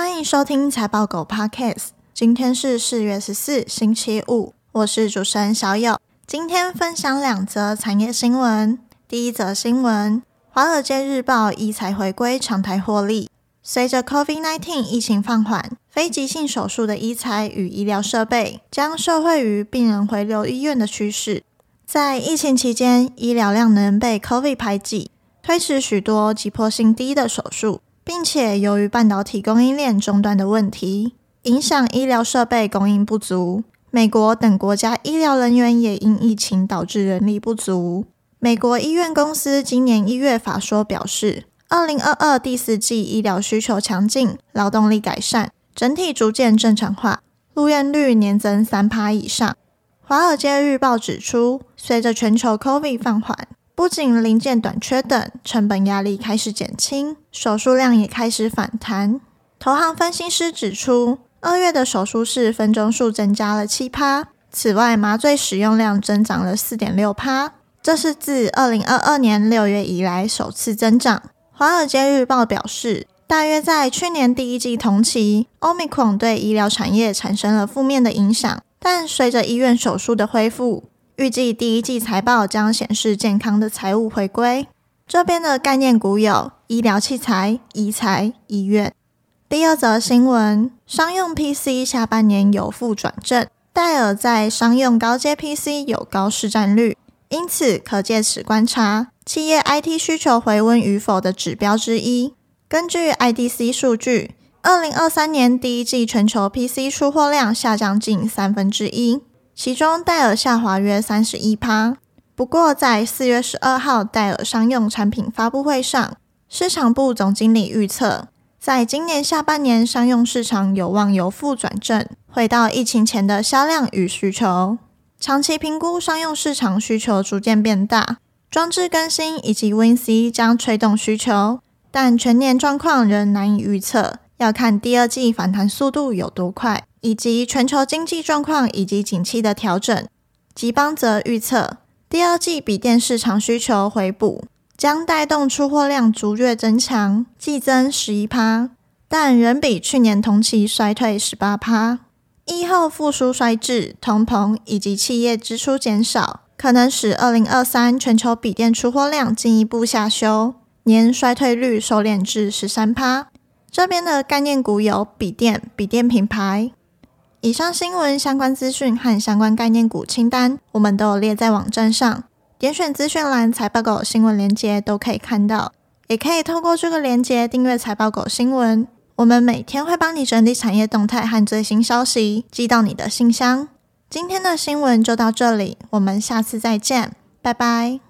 欢迎收听财报狗 Podcast。今天是四月十四，星期五，我是主持人小友。今天分享两则产业新闻。第一则新闻：华尔街日报医材回归常态获利。随着 COVID-19 疫情放缓，非急性手术的医材与医疗设备将受惠于病人回流医院的趋势。在疫情期间，医疗量能被 COVID 排挤，推迟许多急迫性低的手术，并且由于半导体供应链中断的问题，影响医疗设备供应不足。美国等国家医疗人员也因疫情导致人力不足。美国医院公司今年一月法说表示，二零二二第四季医疗需求强劲，劳动力改善，整体逐渐正常化，入院率年增三趴以上。华尔街日报指出，随着全球 COVID 放缓，不仅零件短缺等成本压力开始减轻，手术量也开始反弹。投行分析师指出，二月的手术室分钟数增加了七趴，此外麻醉使用量增长了四点六趴，这是自二零二二年六月以来首次增长。华尔街日报表示，大约在去年第一季同期，Omicron 对医疗产业产生了负面的影响，但随着医院手术的恢复，预计第一季财报将显示健康的财务回归。这边的概念股有医疗器材、医材、医院。第二则新闻，商用 PC 下半年有负转正，戴尔在商用高阶 PC 有高市占率。因此，可借此观察企业 IT 需求回温与否的指标之一。根据 IDC 数据，二零二三年第一季全球 PC 出货量下降近三分之一，其中戴尔下滑约三十一趴。不过，在四月十二号戴尔商用产品发布会上，市场部总经理预测，在今年下半年商用市场有望由负转正，回到疫情前的销量与需求。长期评估商用市场需求逐渐变大，装置更新以及 WinC 将推动需求，但全年状况仍难以预测，要看第二季反弹速度有多快，以及全球经济状况以及景气的调整。吉邦则预测，第二季笔电市场需求回补，将带动出货量逐月增强，季增十一趴，但仍比去年同期衰退十八趴。疫后复苏衰滞、通膨以及企业支出减少，可能使二零二三全球笔电出货量进一步下修，年衰退率收敛至十三趴。这边的概念股有笔电、笔电品牌。以上新闻相关资讯和相关概念股清单，我们都有列在网站上，点选资讯栏财报狗新闻连接都可以看到，也可以透过这个连接订阅财报狗新闻。我们每天会帮你整理产业动态和最新消息，寄到你的信箱。今天的新闻就到这里，我们下次再见，拜拜。